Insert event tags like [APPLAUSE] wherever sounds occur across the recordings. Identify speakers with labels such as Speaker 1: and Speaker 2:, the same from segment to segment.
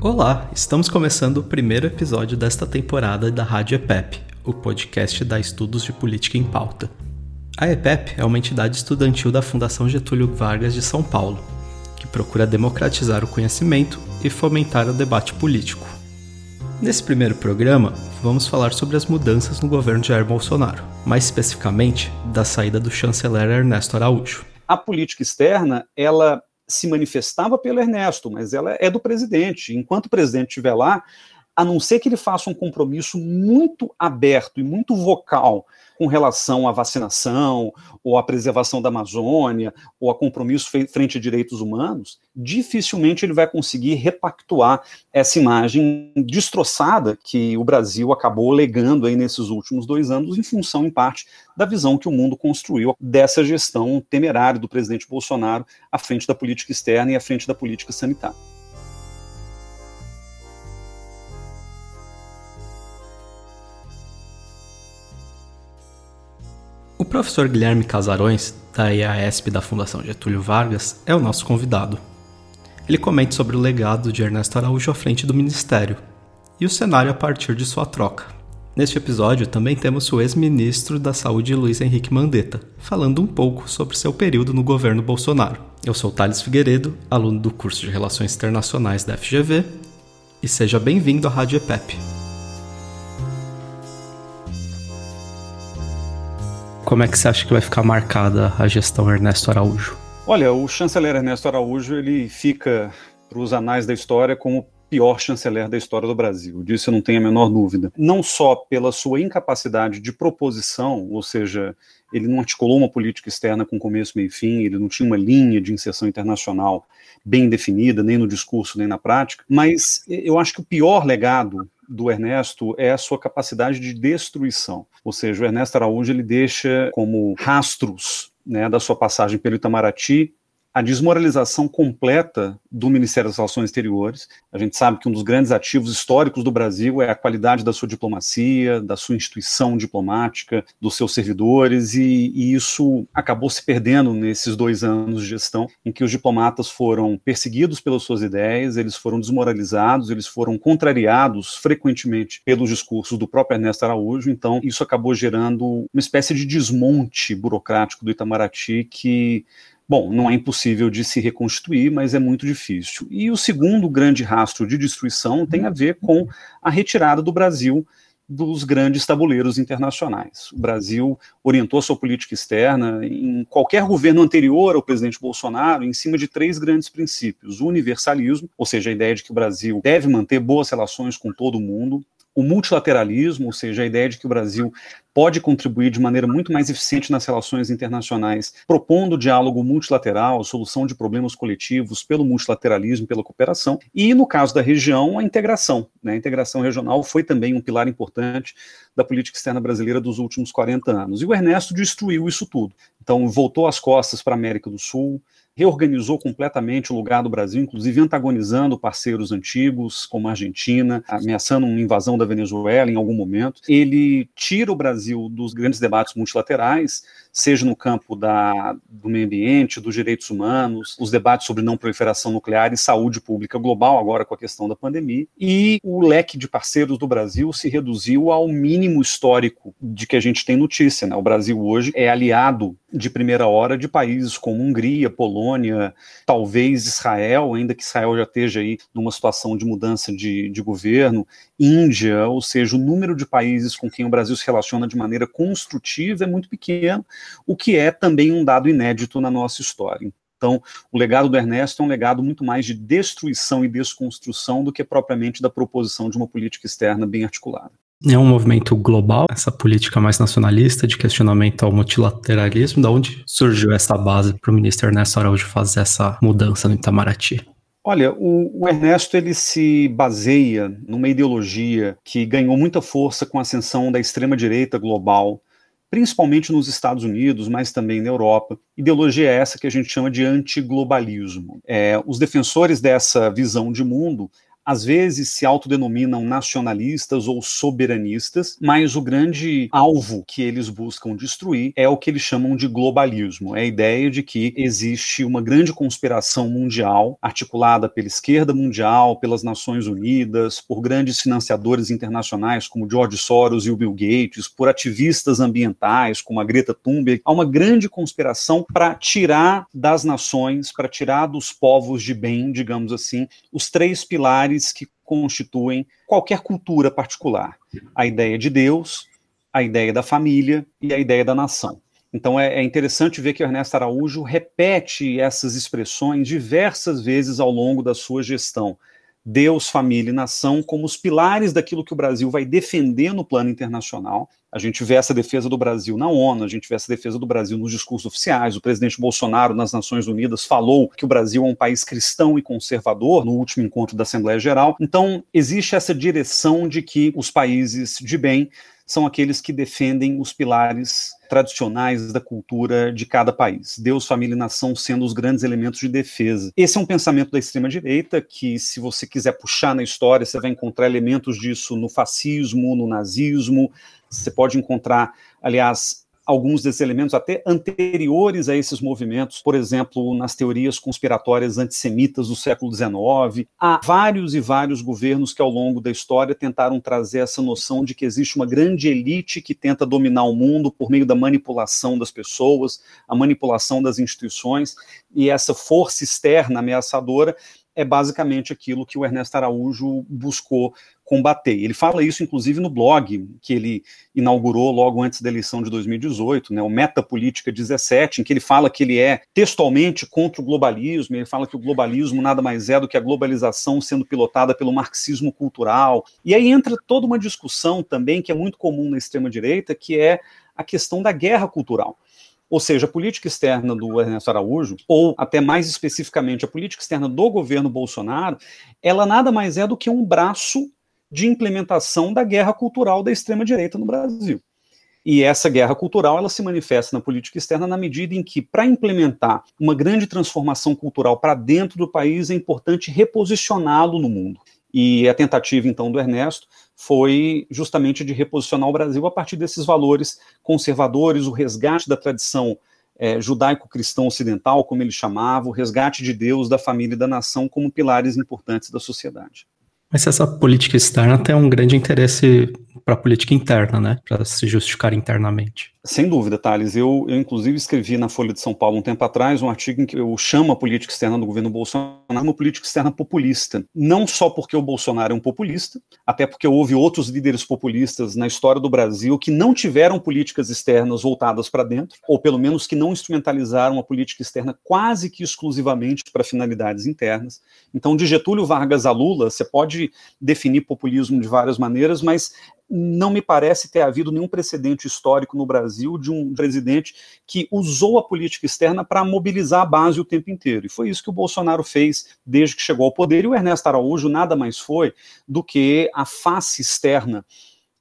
Speaker 1: Olá, estamos começando o primeiro episódio desta temporada da Rádio EPEP, o podcast da Estudos de Política em Pauta. A EPEP é uma entidade estudantil da Fundação Getúlio Vargas de São Paulo, que procura democratizar o conhecimento e fomentar o debate político. Nesse primeiro programa, vamos falar sobre as mudanças no governo de Jair Bolsonaro, mais especificamente da saída do chanceler Ernesto Araújo.
Speaker 2: A política externa, ela se manifestava pelo Ernesto, mas ela é do presidente. Enquanto o presidente estiver lá, a não ser que ele faça um compromisso muito aberto e muito vocal com relação à vacinação, ou à preservação da Amazônia, ou a compromisso frente a direitos humanos, dificilmente ele vai conseguir repactuar essa imagem destroçada que o Brasil acabou legando aí nesses últimos dois anos, em função, em parte, da visão que o mundo construiu dessa gestão temerária do presidente Bolsonaro à frente da política externa e à frente da política sanitária.
Speaker 1: Professor Guilherme Casarões, da EASP da Fundação Getúlio Vargas, é o nosso convidado. Ele comenta sobre o legado de Ernesto Araújo à frente do Ministério e o cenário a partir de sua troca. Neste episódio também temos o ex-ministro da Saúde Luiz Henrique Mandetta, falando um pouco sobre seu período no governo Bolsonaro. Eu sou Thales Figueiredo, aluno do curso de Relações Internacionais da FGV, e seja bem-vindo à Rádio EPEP. Como é que você acha que vai ficar marcada a gestão Ernesto Araújo?
Speaker 2: Olha, o chanceler Ernesto Araújo ele fica para os anais da história como o pior chanceler da história do Brasil. Disso eu não tenho a menor dúvida. Não só pela sua incapacidade de proposição, ou seja, ele não articulou uma política externa com começo, meio e fim, ele não tinha uma linha de inserção internacional bem definida, nem no discurso, nem na prática, mas eu acho que o pior legado do Ernesto é a sua capacidade de destruição. Ou seja, o Ernesto Araújo ele deixa como rastros né, da sua passagem pelo Itamaraty a desmoralização completa do Ministério das Relações Exteriores. A gente sabe que um dos grandes ativos históricos do Brasil é a qualidade da sua diplomacia, da sua instituição diplomática, dos seus servidores, e, e isso acabou se perdendo nesses dois anos de gestão, em que os diplomatas foram perseguidos pelas suas ideias, eles foram desmoralizados, eles foram contrariados frequentemente pelos discursos do próprio Ernesto Araújo, então isso acabou gerando uma espécie de desmonte burocrático do Itamaraty que Bom, não é impossível de se reconstituir, mas é muito difícil. E o segundo grande rastro de destruição tem a ver com a retirada do Brasil dos grandes tabuleiros internacionais. O Brasil orientou sua política externa em qualquer governo anterior ao presidente Bolsonaro em cima de três grandes princípios: o universalismo, ou seja, a ideia de que o Brasil deve manter boas relações com todo mundo, o multilateralismo, ou seja, a ideia de que o Brasil pode contribuir de maneira muito mais eficiente nas relações internacionais, propondo diálogo multilateral, solução de problemas coletivos pelo multilateralismo, pela cooperação, e no caso da região, a integração. Né? A integração regional foi também um pilar importante da política externa brasileira dos últimos 40 anos. E o Ernesto destruiu isso tudo. Então, voltou as costas para a América do Sul, reorganizou completamente o lugar do Brasil, inclusive antagonizando parceiros antigos, como a Argentina, ameaçando uma invasão da Venezuela em algum momento. Ele tira o Brasil dos grandes debates multilaterais, seja no campo da, do meio ambiente, dos direitos humanos, os debates sobre não proliferação nuclear e saúde pública global, agora com a questão da pandemia, e o leque de parceiros do Brasil se reduziu ao mínimo histórico de que a gente tem notícia. Né? O Brasil hoje é aliado de primeira hora de países como Hungria, Polônia, talvez Israel, ainda que Israel já esteja aí numa situação de mudança de, de governo, Índia, ou seja, o número de países com quem o Brasil se relaciona de maneira construtiva é muito pequeno, o que é também um dado inédito na nossa história. Então, o legado do Ernesto é um legado muito mais de destruição e desconstrução do que propriamente da proposição de uma política externa bem articulada.
Speaker 1: É um movimento global, essa política mais nacionalista de questionamento ao multilateralismo. Da onde surgiu essa base para o ministro Ernesto Araújo fazer essa mudança no Itamaraty?
Speaker 2: Olha, o, o, Ernesto ele se baseia numa ideologia que ganhou muita força com a ascensão da extrema direita global, principalmente nos Estados Unidos, mas também na Europa. Ideologia essa que a gente chama de antiglobalismo. É, os defensores dessa visão de mundo às vezes se autodenominam nacionalistas ou soberanistas, mas o grande alvo que eles buscam destruir é o que eles chamam de globalismo. É a ideia de que existe uma grande conspiração mundial articulada pela esquerda mundial, pelas Nações Unidas, por grandes financiadores internacionais como George Soros e o Bill Gates, por ativistas ambientais como a Greta Thunberg. Há uma grande conspiração para tirar das nações, para tirar dos povos de bem, digamos assim, os três pilares que constituem qualquer cultura particular: a ideia de Deus, a ideia da família e a ideia da nação. Então é, é, interessante ver que Ernesto Araújo repete essas expressões diversas vezes ao longo da sua gestão. Deus, família e nação como os pilares daquilo que o Brasil vai defender no plano internacional. A gente vê essa defesa do Brasil na ONU, a gente vê essa defesa do Brasil nos discursos oficiais. O presidente Bolsonaro, nas Nações Unidas, falou que o Brasil é um país cristão e conservador no último encontro da Assembleia Geral. Então, existe essa direção de que os países de bem são aqueles que defendem os pilares tradicionais da cultura de cada país. Deus, família e nação sendo os grandes elementos de defesa. Esse é um pensamento da extrema-direita que, se você quiser puxar na história, você vai encontrar elementos disso no fascismo, no nazismo. Você pode encontrar, aliás, alguns desses elementos até anteriores a esses movimentos, por exemplo, nas teorias conspiratórias antissemitas do século XIX. Há vários e vários governos que, ao longo da história, tentaram trazer essa noção de que existe uma grande elite que tenta dominar o mundo por meio da manipulação das pessoas, a manipulação das instituições, e essa força externa ameaçadora é basicamente aquilo que o Ernesto Araújo buscou combater. Ele fala isso, inclusive, no blog que ele inaugurou logo antes da eleição de 2018, né, o Metapolítica 17, em que ele fala que ele é textualmente contra o globalismo, ele fala que o globalismo nada mais é do que a globalização sendo pilotada pelo marxismo cultural. E aí entra toda uma discussão também que é muito comum na extrema-direita, que é a questão da guerra cultural. Ou seja, a política externa do Ernesto Araújo, ou até mais especificamente a política externa do governo Bolsonaro, ela nada mais é do que um braço de implementação da guerra cultural da extrema-direita no Brasil. E essa guerra cultural ela se manifesta na política externa na medida em que, para implementar uma grande transformação cultural para dentro do país, é importante reposicioná-lo no mundo. E a tentativa, então, do Ernesto foi justamente de reposicionar o Brasil a partir desses valores conservadores, o resgate da tradição é, judaico-cristão ocidental, como ele chamava, o resgate de Deus, da família e da nação como pilares importantes da sociedade.
Speaker 1: Mas essa política externa tem um grande interesse para a política interna, né? Para se justificar internamente.
Speaker 2: Sem dúvida, Thales. Eu, eu, inclusive, escrevi na Folha de São Paulo um tempo atrás um artigo em que eu chamo a política externa do governo Bolsonaro uma política externa populista. Não só porque o Bolsonaro é um populista, até porque houve outros líderes populistas na história do Brasil que não tiveram políticas externas voltadas para dentro, ou pelo menos que não instrumentalizaram a política externa quase que exclusivamente para finalidades internas. Então, de Getúlio Vargas a Lula, você pode definir populismo de várias maneiras, mas não me parece ter havido nenhum precedente histórico no Brasil de um presidente que usou a política externa para mobilizar a base o tempo inteiro. E foi isso que o Bolsonaro fez desde que chegou ao poder. E o Ernesto Araújo nada mais foi do que a face externa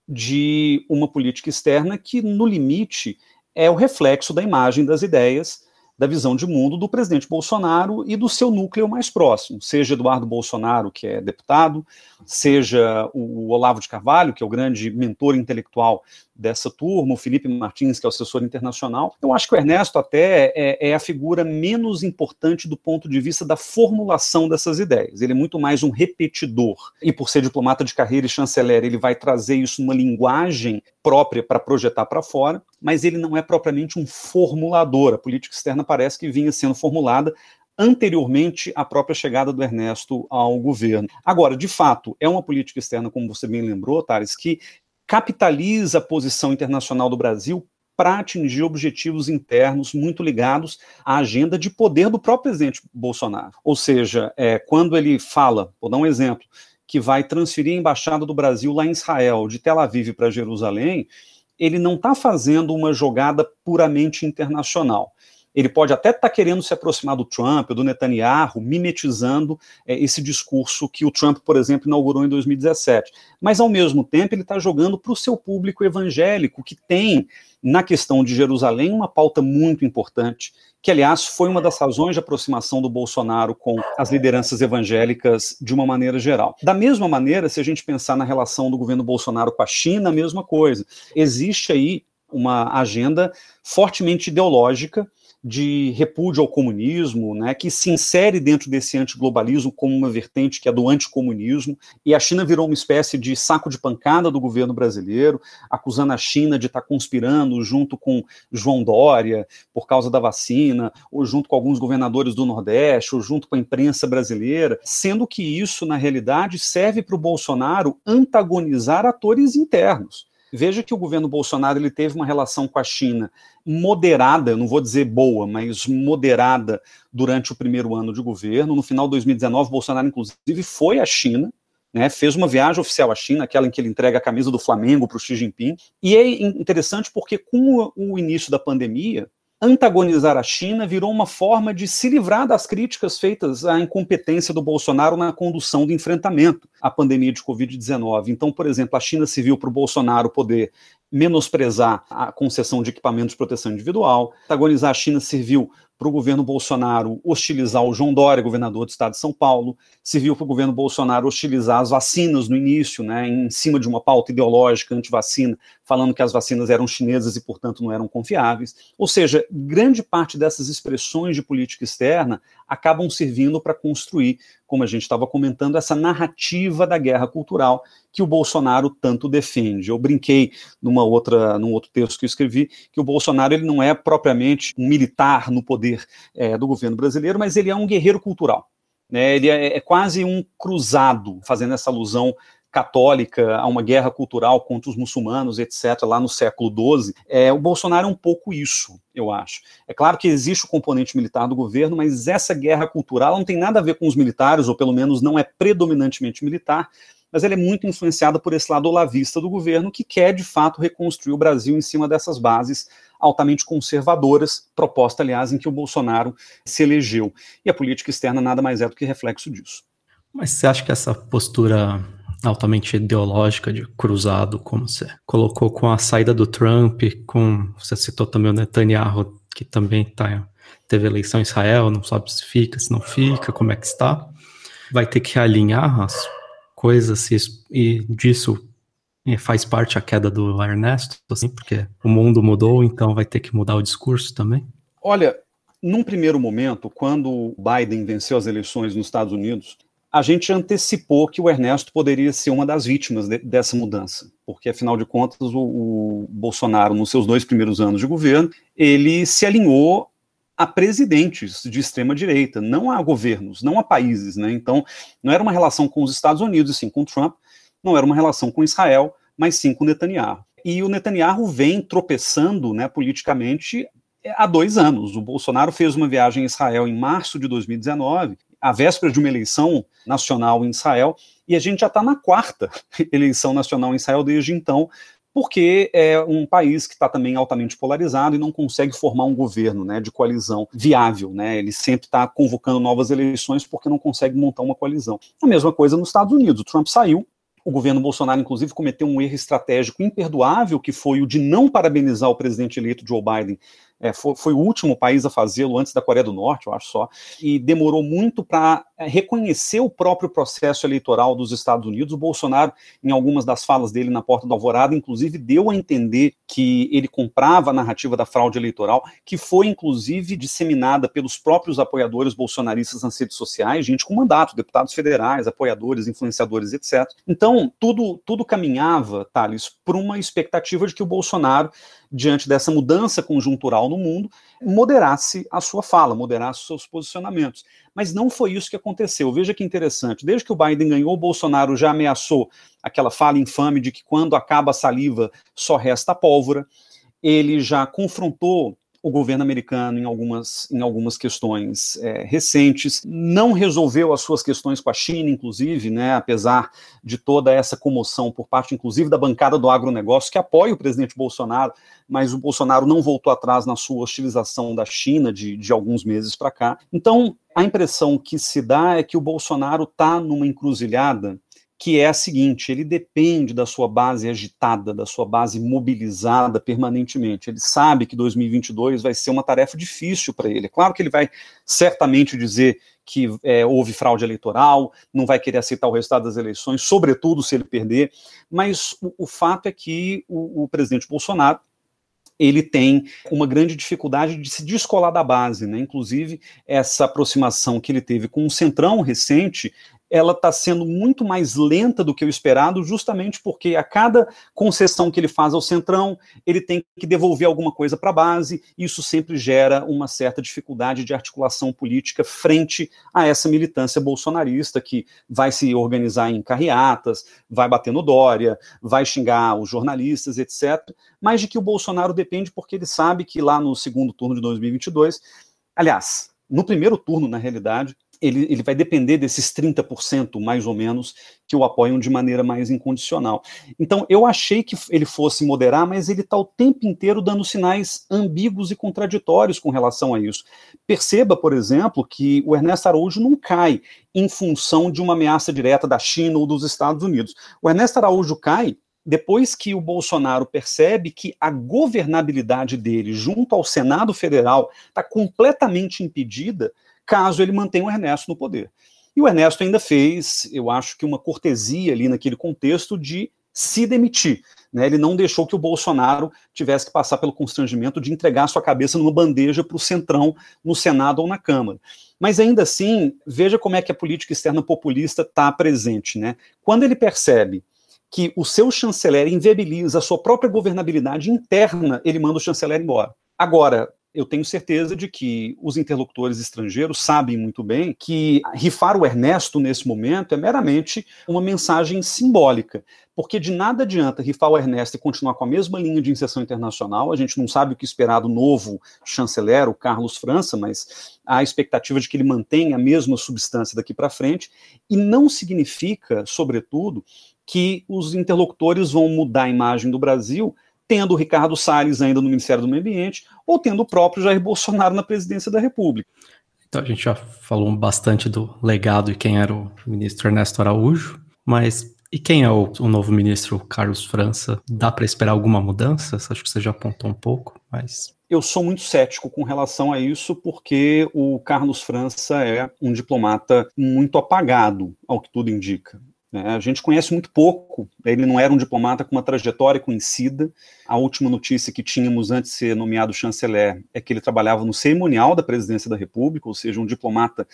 Speaker 2: de uma política externa que, no limite, é o reflexo da imagem das ideias da visão de mundo do presidente Bolsonaro e do seu núcleo mais próximo, seja Eduardo Bolsonaro, que é deputado, seja o Olavo de Carvalho, que é o grande mentor intelectual dessa turma, o Felipe Martins, que é o assessor internacional. Eu acho que o Ernesto até é, é, a figura menos importante do ponto de vista da formulação dessas ideias. Ele é muito mais um repetidor. E por ser diplomata de carreira e chanceler, ele vai trazer isso numa linguagem própria para projetar para fora, mas ele não é propriamente um formulador. A política externa parece que vinha sendo formulada anteriormente à própria chegada do Ernesto ao governo. Agora, de fato, é uma política externa, como você bem lembrou, Tares, que capitaliza a posição internacional do Brasil para atingir objetivos internos muito ligados à agenda de poder do próprio presidente Bolsonaro. Ou seja, é, quando ele fala, vou dar um exemplo, que vai transferir a embaixada do Brasil lá em Israel, de Tel Aviv para Jerusalém, ele não está fazendo uma jogada puramente internacional. Ele pode até estar tá querendo se aproximar do Trump, do Netanyahu, mimetizando é, esse discurso que o Trump, por exemplo, inaugurou em 2017. Mas, ao mesmo tempo, ele está jogando para o seu público evangélico, que tem, na questão de Jerusalém, uma pauta muito importante, que, aliás, foi uma das razões de aproximação do Bolsonaro com as lideranças evangélicas de uma maneira geral. Da mesma maneira, se a gente pensar na relação do governo Bolsonaro com a China, a mesma coisa. Existe aí uma agenda fortemente ideológica de repúdio ao comunismo, né, que se insere dentro desse antiglobalismo como uma vertente que é do anticomunismo, e a China virou uma espécie de saco de pancada do governo brasileiro, acusando a China de estar tá conspirando junto com João Dória por causa da vacina, ou junto com alguns governadores do Nordeste, ou junto com a imprensa brasileira, sendo que isso, na realidade, serve para o Bolsonaro antagonizar atores internos. Veja que o governo Bolsonaro ele teve uma relação com a China moderada, não vou dizer boa, mas moderada durante o primeiro ano de governo. No final de 2019, Bolsonaro, inclusive, foi à China, né, fez uma viagem oficial à China, aquela em que ele entrega a camisa do Flamengo para o Xi Jinping. E é interessante porque, com o início da pandemia, antagonizar a China virou uma forma de se livrar das críticas feitas à incompetência do Bolsonaro na condução do enfrentamento à pandemia de Covid-19. Então, por exemplo, a China se viu para o Bolsonaro poder menosprezar a concessão de equipamentos de proteção individual, antagonizar a China serviu para o governo Bolsonaro hostilizar o João Dória, governador do estado de São Paulo, serviu para o governo Bolsonaro hostilizar as vacinas no início, né, em cima de uma pauta ideológica anti-vacina, falando que as vacinas eram chinesas e, portanto, não eram confiáveis. Ou seja, grande parte dessas expressões de política externa acabam servindo para construir, como a gente estava comentando, essa narrativa da guerra cultural que o Bolsonaro tanto defende. Eu brinquei numa outra, num outro texto que eu escrevi que o Bolsonaro ele não é propriamente um militar no poder é, do governo brasileiro, mas ele é um guerreiro cultural. Né, ele é, é, quase um cruzado, fazendo essa alusão católica, a uma guerra cultural contra os muçulmanos, etc., lá no século XII, é, o Bolsonaro é um pouco isso, eu acho. É claro que existe o componente militar do governo, mas essa guerra cultural não tem nada a ver com os militares, ou pelo menos não é predominantemente militar, mas ela é muito influenciada por esse lado olavista do governo, que quer, de fato, reconstruir o Brasil em cima dessas bases altamente conservadoras, proposta, aliás, em que o Bolsonaro se elegeu. E a política externa nada mais é do que reflexo disso.
Speaker 1: Mas você acha que essa postura altamente ideológica de cruzado, como você colocou com a saída do Trump, com você citou também o Netanyahu, que também tá, teve eleição em Israel, não sabe se fica, se não fica, como é que está. Vai ter que alinhar as coisas e disso faz parte a queda do Ernesto, assim, porque o mundo mudou, então vai ter que mudar o discurso também?
Speaker 2: Olha, num primeiro momento, quando Biden venceu as eleições nos Estados Unidos, a gente antecipou que o Ernesto poderia ser uma das vítimas de, dessa mudança, porque afinal de contas o, o, Bolsonaro, nos seus dois primeiros anos de governo, ele se alinhou a presidentes de extrema direita, não a governos, não a países, né? Então não era uma relação com os Estados Unidos, sim com Trump, não era uma relação com Israel, mas sim com Netanyahu. E o Netanyahu vem tropeçando, né, politicamente há dois anos. O Bolsonaro fez uma viagem a Israel em março de 2019 a véspera de uma eleição nacional em Israel, e a gente já está na quarta [LAUGHS] eleição nacional em Israel desde então, porque é um país que está também altamente polarizado e não consegue formar um governo né, de coalizão viável. Né? Ele sempre está convocando novas eleições porque não consegue montar uma coalizão. A mesma coisa nos Estados Unidos. O Trump saiu, o governo Bolsonaro, inclusive, cometeu um erro estratégico imperdoável, que foi o de não parabenizar o presidente eleito Joe Biden é, foi, foi, o último país a fazê-lo antes da Coreia do Norte, eu acho só, e demorou muito para é, reconhecer o próprio processo eleitoral dos Estados Unidos. O Bolsonaro, em algumas das falas dele na porta da alvorada, inclusive deu a entender que ele comprava a narrativa da fraude eleitoral, que foi inclusive disseminada pelos próprios apoiadores bolsonaristas nas redes sociais, gente com mandato, deputados federais, apoiadores, influenciadores, etc. Então, tudo, tudo caminhava, Thales, por uma expectativa de que o Bolsonaro diante dessa mudança conjuntural no mundo, moderasse a sua fala, moderasse os seus posicionamentos. Mas não foi isso que aconteceu. Veja que interessante. Desde que o Biden ganhou, o Bolsonaro já ameaçou aquela fala infame de que quando acaba a saliva só resta a pólvora. Ele já confrontou o governo americano em algumas, em algumas questões é, recentes, não resolveu as suas questões com a China, inclusive, né, apesar de toda essa comoção por parte, inclusive, da bancada do agronegócio, que apoia o presidente Bolsonaro, mas o Bolsonaro não voltou atrás na sua hostilização da China de, de alguns meses para cá. Então, a impressão que se dá é que o Bolsonaro está numa encruzilhada que é a seguinte: ele depende da sua base agitada, da sua base mobilizada permanentemente. Ele sabe que 2022 vai ser uma tarefa difícil para ele. Claro que ele vai certamente dizer que é, houve fraude eleitoral, não vai querer aceitar o resultado das eleições, sobretudo se ele perder, mas o, o fato é que o, o presidente Bolsonaro ele tem uma grande dificuldade de se descolar da base, né? Inclusive, essa aproximação que ele teve com o Centrão recente ela está sendo muito mais lenta do que o esperado, justamente porque a cada concessão que ele faz ao Centrão, ele tem que devolver alguma coisa para a base, e isso sempre gera uma certa dificuldade de articulação política frente a essa militância bolsonarista que vai se organizar em carreatas, vai bater no Dória, vai xingar os jornalistas, etc. Mas de que o Bolsonaro depende porque ele sabe que lá no segundo turno de 2022, aliás, no primeiro turno, na realidade, ele, ele vai depender desses 30%, mais ou menos, que o apoiam de maneira mais incondicional. Então, eu achei que ele fosse moderar, mas ele está o tempo inteiro dando sinais ambíguos e contraditórios com relação a isso. Perceba, por exemplo, que o Ernesto Araújo não cai em função de uma ameaça direta da China ou dos Estados Unidos. O Ernesto Araújo cai depois que o Bolsonaro percebe que a governabilidade dele junto ao Senado Federal está completamente impedida caso ele mantenha o Ernesto no poder. E o Ernesto ainda fez, eu acho que uma cortesia ali naquele contexto de se demitir. Né? Ele não deixou que o Bolsonaro tivesse que passar pelo constrangimento de entregar sua cabeça numa bandeja para o Centrão no Senado ou na Câmara. Mas ainda assim, veja como é que a política externa populista está presente. Né? Quando ele percebe que o seu chanceler inviabiliza a sua própria governabilidade interna, ele manda o chanceler embora. Agora, eu tenho certeza de que os interlocutores estrangeiros sabem muito bem que rifar o Ernesto nesse momento é meramente uma mensagem simbólica, porque de nada adianta rifar o Ernesto e continuar com a mesma linha de inserção internacional. A gente não sabe o que esperar do novo chanceler, o Carlos França, mas há a expectativa de que ele mantenha a mesma substância daqui para frente, e não significa, sobretudo, que os interlocutores vão mudar a imagem do Brasil tendo o Ricardo Salles ainda no Ministério do Meio Ambiente, ou tendo o próprio Jair Bolsonaro na presidência da República.
Speaker 1: Então a gente já falou bastante do legado e quem era o ministro Ernesto Araújo, mas e quem é o, o novo ministro Carlos França? Dá para esperar alguma mudança? Acho que você já apontou um pouco, mas
Speaker 2: eu sou muito cético com relação a isso, porque o Carlos França é um diplomata muito apagado, ao que tudo indica. Né? A gente conhece muito pouco, ele não era um diplomata com uma trajetória conhecida. A última notícia que tínhamos antes de ser nomeado chanceler é que ele trabalhava no cerimonial da presidência da República, ou seja, um diplomata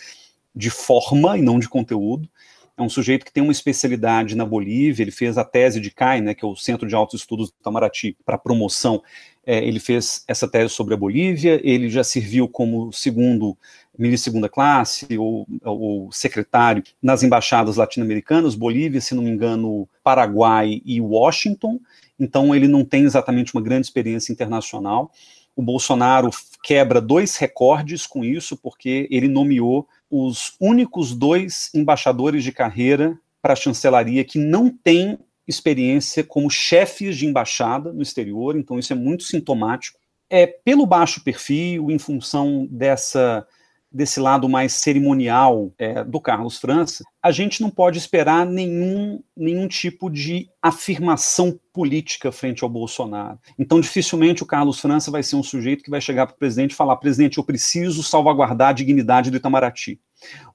Speaker 2: de forma e não de conteúdo. É um sujeito que tem uma especialidade na Bolívia, ele fez a tese de CAI, né, que é o Centro de Altos Estudos do Itamaraty, para promoção. É, ele fez essa tese sobre a Bolívia, ele já serviu como segundo ministro de segunda classe ou, ou secretário nas embaixadas latino-americanas, Bolívia, se não me engano, Paraguai e Washington, então ele não tem exatamente uma grande experiência internacional. O Bolsonaro quebra dois recordes com isso, porque ele nomeou os únicos dois embaixadores de carreira para a chancelaria que não têm experiência como chefes de embaixada no exterior, então isso é muito sintomático. É pelo baixo perfil, em função dessa desse lado mais cerimonial é, do Carlos França, a gente não pode esperar nenhum, nenhum tipo de afirmação política frente ao Bolsonaro. Então, dificilmente o Carlos França vai ser um sujeito que vai chegar para o presidente e falar: presidente, eu preciso salvaguardar a dignidade do Itamaraty.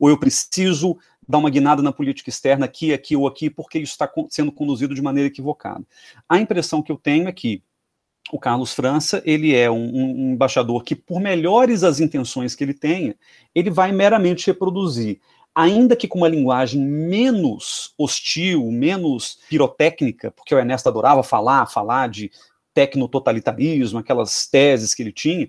Speaker 2: Ou eu preciso dar uma guinada na política externa aqui, aqui ou aqui, porque isso está sendo conduzido de maneira equivocada. A impressão que eu tenho é que o Carlos França, ele é um, um, embaixador que, por melhores as intenções que ele tenha, ele vai meramente reproduzir, ainda que com uma linguagem menos hostil, menos pirotécnica, porque o Ernesto adorava falar, falar de tecnototalitarismo, aquelas teses que ele tinha,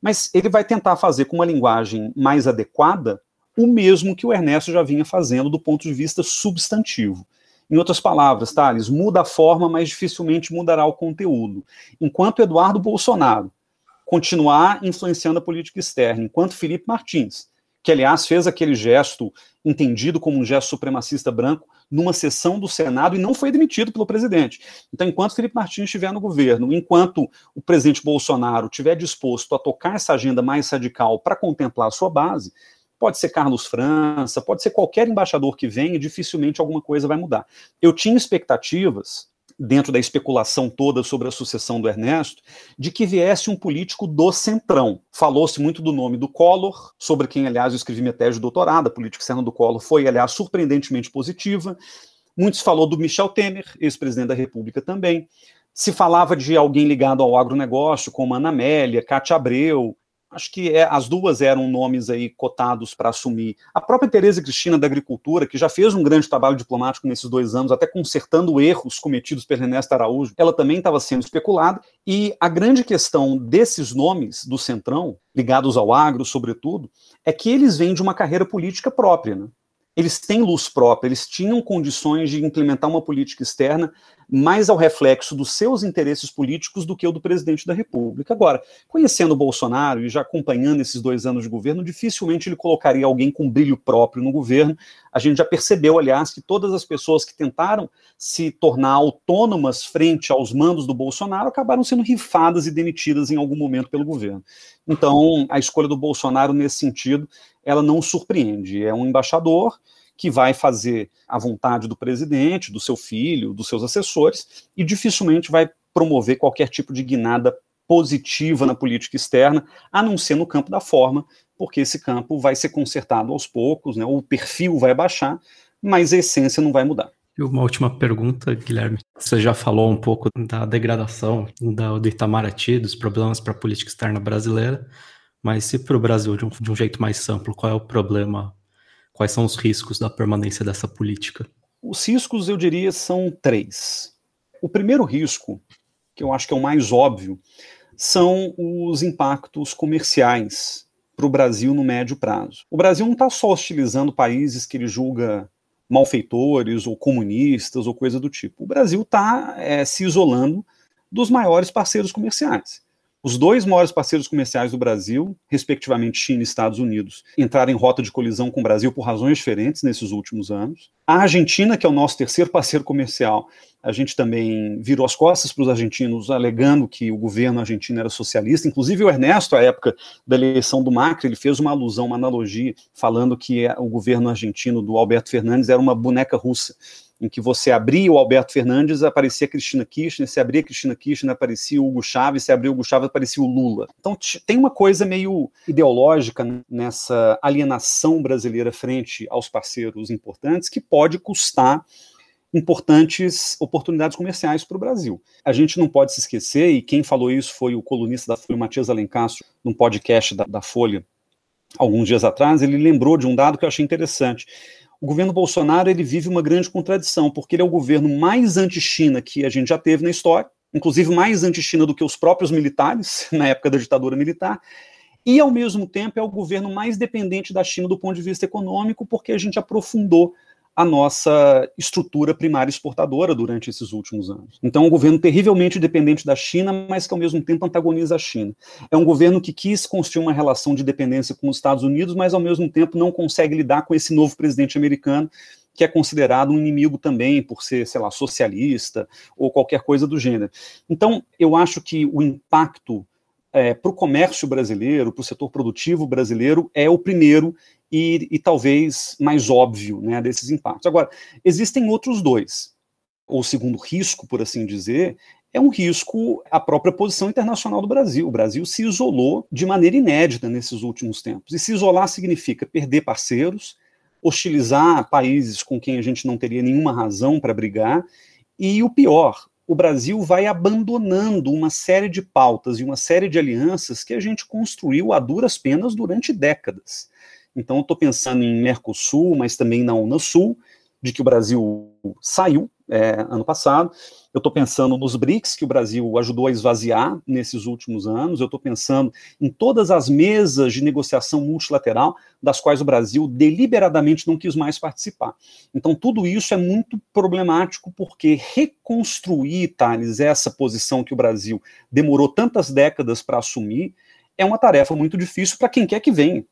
Speaker 2: mas ele vai tentar fazer com uma linguagem mais adequada o mesmo que o Ernesto já vinha fazendo do ponto de vista substantivo. Em outras palavras, Thales, muda a forma, mas dificilmente mudará o conteúdo. Enquanto Eduardo Bolsonaro continuar influenciando a política externa, enquanto Felipe Martins, que aliás fez aquele gesto entendido como um gesto supremacista branco numa sessão do Senado e não foi demitido pelo presidente. Então, enquanto Felipe Martins estiver no governo, enquanto o presidente Bolsonaro estiver disposto a tocar essa agenda mais radical para contemplar a sua base, Pode ser Carlos França, pode ser qualquer embaixador que venha, dificilmente alguma coisa vai mudar. Eu tinha expectativas dentro da especulação toda sobre a sucessão do Ernesto, de que viesse um político do centrão. Falou-se muito do nome do Collor, sobre quem, aliás, eu escrevi minha tese de doutorado, a política externa do Collor foi, aliás, surpreendentemente positiva. Muitos falou do Michel Temer, ex-presidente da República também. Se falava de alguém ligado ao agronegócio, como Ana Amélia, Cátia Abreu, acho que é, as duas eram nomes aí cotados para assumir. A própria Tereza Cristina da Agricultura, que já fez um grande trabalho diplomático nesses dois anos, até consertando erros cometidos pelo Ernesto Araújo, ela também estava sendo especulada. E a grande questão desses nomes do Centrão, ligados ao agro, sobretudo, é que eles vêm de uma carreira política própria. Né? Eles têm luz própria, eles tinham condições de implementar uma política externa mais ao reflexo dos seus interesses políticos do que o do presidente da República. Agora, conhecendo o Bolsonaro e já acompanhando esses dois anos de governo, dificilmente ele colocaria alguém com brilho próprio no governo. A gente já percebeu, aliás, que todas as pessoas que tentaram se tornar autônomas frente aos mandos do Bolsonaro acabaram sendo rifadas e demitidas em algum momento pelo governo. Então, a escolha do Bolsonaro nesse sentido, ela não surpreende. É um embaixador que vai fazer a vontade do presidente, do seu filho, dos seus assessores, e dificilmente vai promover qualquer tipo de guinada positiva na política externa, a não ser no campo da forma, porque esse campo vai ser consertado aos poucos, né, o perfil vai baixar, mas a essência não vai mudar.
Speaker 1: E uma última pergunta, Guilherme. Você já falou um pouco da degradação da, do Itamaraty, dos problemas para a política externa brasileira, mas se para o Brasil, de um, de um jeito mais amplo, qual é o problema Quais são os riscos da permanência dessa política?
Speaker 2: Os riscos, eu diria, são três. O primeiro risco, que eu acho que é o mais óbvio, são os impactos comerciais para o Brasil no médio prazo. O Brasil não está só hostilizando países que ele julga malfeitores ou comunistas ou coisa do tipo. O Brasil está é, se isolando dos maiores parceiros comerciais. Os dois maiores parceiros comerciais do Brasil, respectivamente China e Estados Unidos, entraram em rota de colisão com o Brasil por razões diferentes nesses últimos anos. A Argentina, que é o nosso terceiro parceiro comercial, a gente também virou as costas para os argentinos, alegando que o governo argentino era socialista. Inclusive, o Ernesto, à época da eleição do Macri, ele fez uma alusão, uma analogia, falando que o governo argentino do Alberto Fernandes era uma boneca russa em que você abria o Alberto Fernandes, aparecia Cristina Kirchner, se abria Cristina Kirchner, aparecia o Hugo Chávez, se abria Hugo Chávez, aparecia o Lula. Então tem uma coisa meio ideológica nessa alienação brasileira frente aos parceiros importantes que pode custar importantes oportunidades comerciais para o Brasil. A gente não pode se esquecer, e quem falou isso foi o colunista da Folha, Matias Alencastro, num podcast da, da Folha, alguns dias atrás, ele lembrou de um dado que eu achei interessante o governo Bolsonaro ele vive uma grande contradição, porque ele é o governo mais anti-China que a gente já teve na história, inclusive mais anti-China do que os próprios militares, [LAUGHS] na época da ditadura militar, e ao mesmo tempo é o governo mais dependente da China do ponto de vista econômico, porque a gente aprofundou a nossa estrutura primária exportadora durante esses últimos anos. Então, é um governo terrivelmente dependente da China, mas que ao mesmo tempo antagoniza a China. É um governo que quis construir uma relação de dependência com os Estados Unidos, mas ao mesmo tempo não consegue lidar com esse novo presidente americano, que é considerado um inimigo também por ser, sei lá, socialista ou qualquer coisa do gênero. Então, eu acho que o impacto é, para o comércio brasileiro, para o setor produtivo brasileiro, é o primeiro e, e talvez mais óbvio né, desses impactos. Agora, existem outros dois. O segundo risco, por assim dizer, é um risco à própria posição internacional do Brasil. O Brasil se isolou de maneira inédita nesses últimos tempos. E se isolar significa perder parceiros, hostilizar países com quem a gente não teria nenhuma razão para brigar. E o pior, o Brasil vai abandonando uma série de pautas e uma série de alianças que a gente construiu a duras penas durante décadas. Então, estou pensando em Mercosul, mas também na Unasul, de que o Brasil saiu é, ano passado. Eu estou pensando nos BRICS, que o Brasil ajudou a esvaziar nesses últimos anos. Eu estou pensando em todas as mesas de negociação multilateral, das quais o Brasil deliberadamente não quis mais participar. Então, tudo isso é muito problemático, porque reconstruir, Thales, essa posição que o Brasil demorou tantas décadas para assumir, é uma tarefa muito difícil para quem quer que venha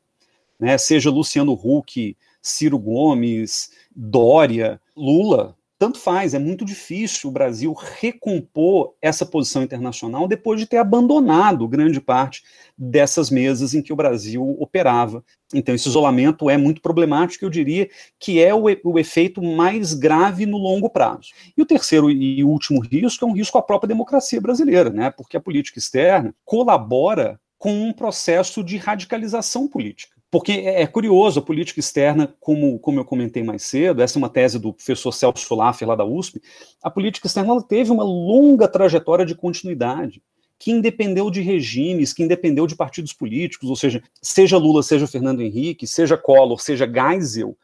Speaker 2: né, seja Luciano Huck, Ciro Gomes, Dória, Lula, tanto faz, é muito difícil o Brasil recompor essa posição internacional depois de ter abandonado grande parte dessas mesas em que o Brasil operava. Então, esse isolamento é muito problemático, eu diria que é o, o efeito mais grave no longo prazo. E o terceiro e último risco é um risco à própria democracia brasileira, né? porque a política externa colabora com um processo de radicalização política. Porque é, é curioso, a política externa, como, como eu comentei mais cedo, essa é uma tese do professor Celso Laffer, lá da USP, a política externa teve uma longa trajetória de continuidade, que independeu de regimes, que independeu de partidos políticos, ou seja, seja Lula, seja Fernando Henrique, seja Collor, seja Geisel,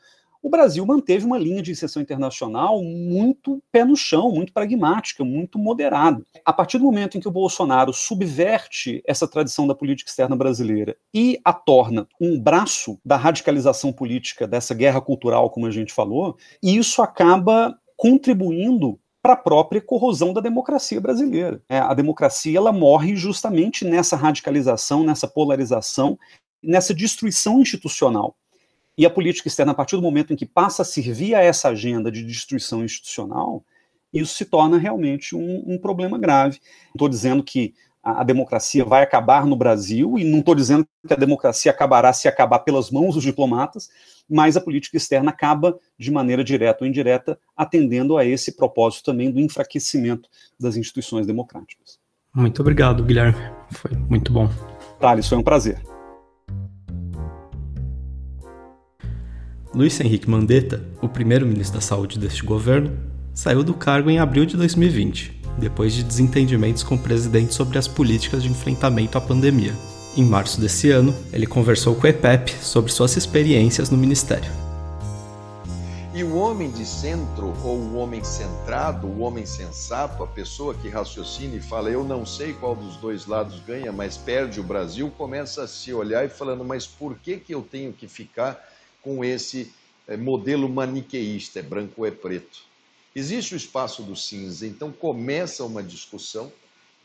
Speaker 2: o Brasil manteve uma linha de inserção internacional muito pé no chão, muito pragmática, muito moderada. A partir do momento em que o Bolsonaro subverte essa tradição da política externa brasileira e a torna um braço da radicalização política, dessa guerra cultural, como a gente falou, isso acaba contribuindo para a própria corrosão da democracia brasileira. É, a democracia ela morre justamente nessa radicalização, nessa polarização, nessa destruição institucional. E a política externa, a partir do momento em que passa a servir a essa agenda de destruição institucional, isso se torna realmente um, um problema grave. Estou dizendo que a, a, democracia vai acabar no Brasil, e não estou dizendo que a democracia acabará se acabar pelas mãos dos diplomatas, mas a política externa acaba, de maneira direta ou indireta, atendendo a esse propósito também do enfraquecimento das instituições democráticas.
Speaker 1: Muito obrigado, Guilherme. Foi muito bom.
Speaker 2: Thales, foi um prazer.
Speaker 1: Luiz Henrique Mandetta, o primeiro-ministro da Saúde deste governo, saiu do cargo em abril de 2020, depois de desentendimentos com o presidente sobre as políticas de enfrentamento à pandemia. Em março desse ano, ele conversou com o EPEP sobre suas experiências no ministério.
Speaker 3: E o homem de centro, ou o homem centrado, o homem sensato, a pessoa que raciocina e fala, eu não sei qual dos dois lados ganha, mas perde o Brasil, começa a se olhar e falando, mas por que, que eu tenho que ficar com esse é, modelo maniqueísta, é branco ou é preto. Existe o espaço do cinza, então começa uma discussão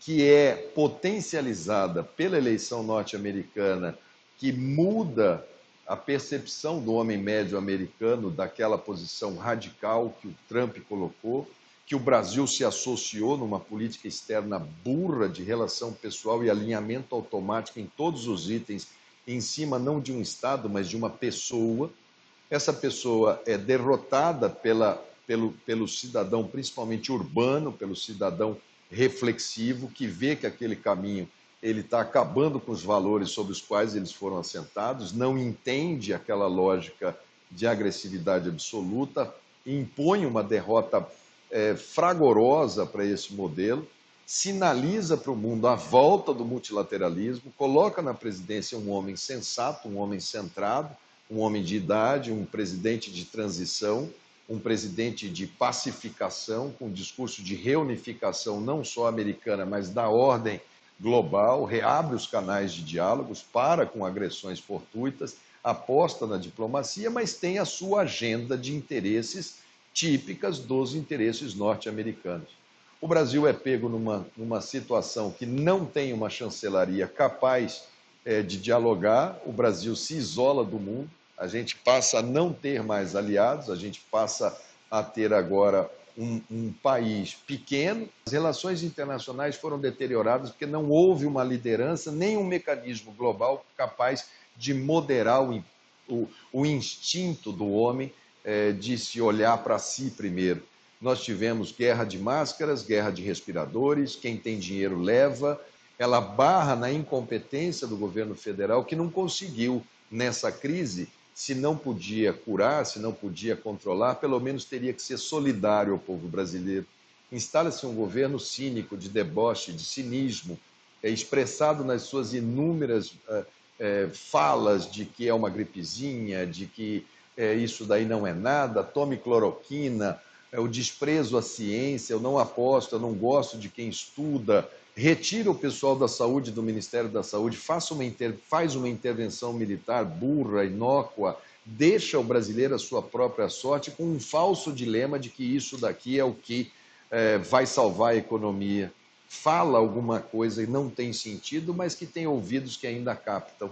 Speaker 3: que é potencializada pela eleição norte-americana, que muda a percepção do homem médio americano daquela posição radical que o Trump colocou, que o Brasil se associou numa política externa burra de relação pessoal e alinhamento automático em todos os itens em cima não de um Estado, mas de uma pessoa. Essa pessoa é derrotada pela, pelo, pelo cidadão, principalmente urbano, pelo cidadão reflexivo, que vê que aquele caminho ele está acabando com os valores sobre os quais eles foram assentados, não entende aquela lógica de agressividade absoluta, impõe uma derrota é, fragorosa para esse modelo sinaliza para o mundo a volta do multilateralismo, coloca na presidência um homem sensato, um homem centrado, um homem de idade, um presidente de transição, um presidente de pacificação, com um discurso de reunificação não só americana, mas da ordem global, reabre os canais de diálogos, para com agressões fortuitas, aposta na diplomacia, mas tem a sua agenda de interesses típicas dos interesses norte-americanos. O Brasil é pego numa, numa situação que não tem uma chancelaria capaz é, de dialogar, o Brasil se isola do mundo, a gente passa a não ter mais aliados, a gente passa a ter agora um, um, país pequeno. As relações internacionais foram deterioradas porque não houve uma liderança, nem um mecanismo global capaz de moderar o, o, o instinto do homem é, de se olhar para si primeiro. Nós tivemos guerra de máscaras, guerra de respiradores, quem tem dinheiro leva. Ela barra na incompetência do governo federal, que não conseguiu, nessa crise, se não podia curar, se não podia controlar, pelo menos teria que ser solidário ao povo brasileiro. Instala-se um governo cínico, de deboche, de cinismo, é expressado nas suas inúmeras é, é, falas de que é uma gripezinha, de que é, isso daí não é nada, tome cloroquina, é o desprezo à ciência, eu não aposto, eu não gosto de quem estuda, retira o pessoal da saúde do Ministério da Saúde, faça uma inter... faz uma intervenção militar burra, inócua, deixa o brasileiro a sua própria sorte com um falso dilema de que isso daqui é o que é, vai salvar a economia. Fala alguma coisa e não tem sentido, mas que tem ouvidos que ainda captam.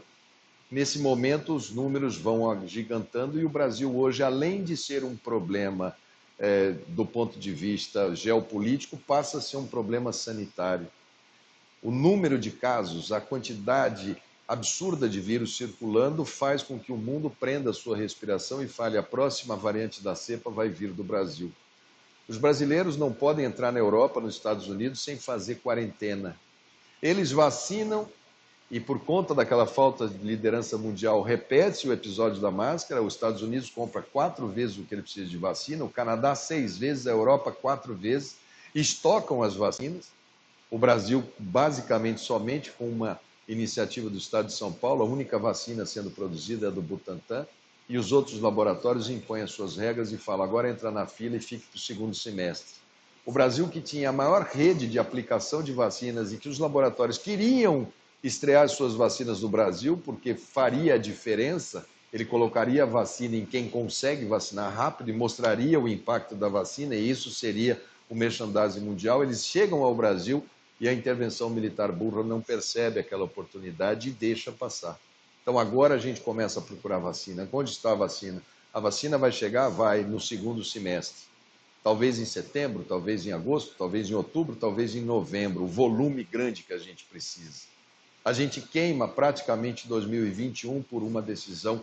Speaker 3: Nesse momento, os números vão agigantando e o Brasil hoje, além de ser um problema é, do ponto de vista geopolítico, passa a ser um problema sanitário. O número de casos, a quantidade absurda de vírus circulando faz com que o mundo prenda a sua respiração e fale: a próxima variante da cepa vai vir do Brasil. Os brasileiros não podem entrar na Europa, nos Estados Unidos, sem fazer quarentena. Eles vacinam e, por conta daquela falta de liderança mundial, repete-se o episódio da máscara. Os Estados Unidos compra quatro vezes o que ele precisa de vacina, o Canadá seis vezes, a Europa quatro vezes, estocam as vacinas. O Brasil, basicamente, somente com uma iniciativa do Estado de São Paulo, a única vacina sendo produzida é do Butantan, e os outros laboratórios impõem as suas regras e falam: agora entra na fila e fique para o segundo semestre. O Brasil, que tinha a maior rede de aplicação de vacinas e que os laboratórios queriam estrear as suas vacinas no Brasil, porque faria a diferença, ele colocaria a vacina em quem consegue vacinar rápido e mostraria o impacto da vacina, e isso seria o merchandising mundial. Eles chegam ao Brasil e a intervenção militar burra não percebe aquela oportunidade e deixa passar. Então agora a gente começa a procurar vacina. Onde está a vacina? A vacina vai chegar? Vai no segundo semestre. Talvez em setembro, talvez em agosto, talvez em outubro, talvez em novembro. O volume grande que a gente precisa. A gente queima praticamente 2021 por uma decisão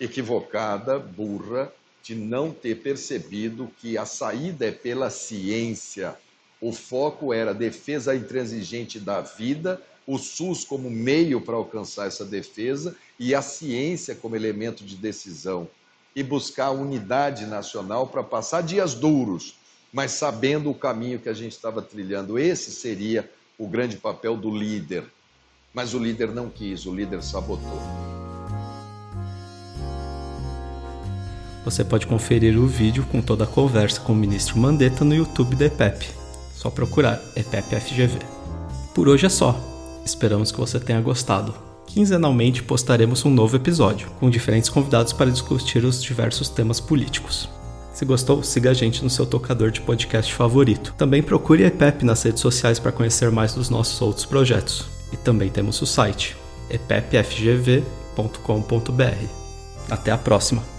Speaker 3: equivocada, burra, de não ter percebido que a saída é pela ciência o foco era a defesa intransigente da vida, o SUS como meio para alcançar essa defesa e a ciência como elemento de decisão. E buscar unidade nacional para passar dias duros, mas sabendo o caminho que a gente estava trilhando. Esse seria o grande papel do líder. Mas o líder não quis, o líder sabotou.
Speaker 1: Você pode conferir o vídeo com toda a conversa com o ministro Mandetta no YouTube da EPEP. Só procurar EPEP-FGV. Por hoje é só. Esperamos que você tenha gostado. Quinzenalmente postaremos um novo episódio, com diferentes convidados para discutir os diversos temas políticos. Se gostou, siga a gente no seu tocador de podcast favorito. Também procure a EPEP nas redes sociais para conhecer mais dos nossos outros projetos. E também temos o site epepfgv.com.br. Até a próxima!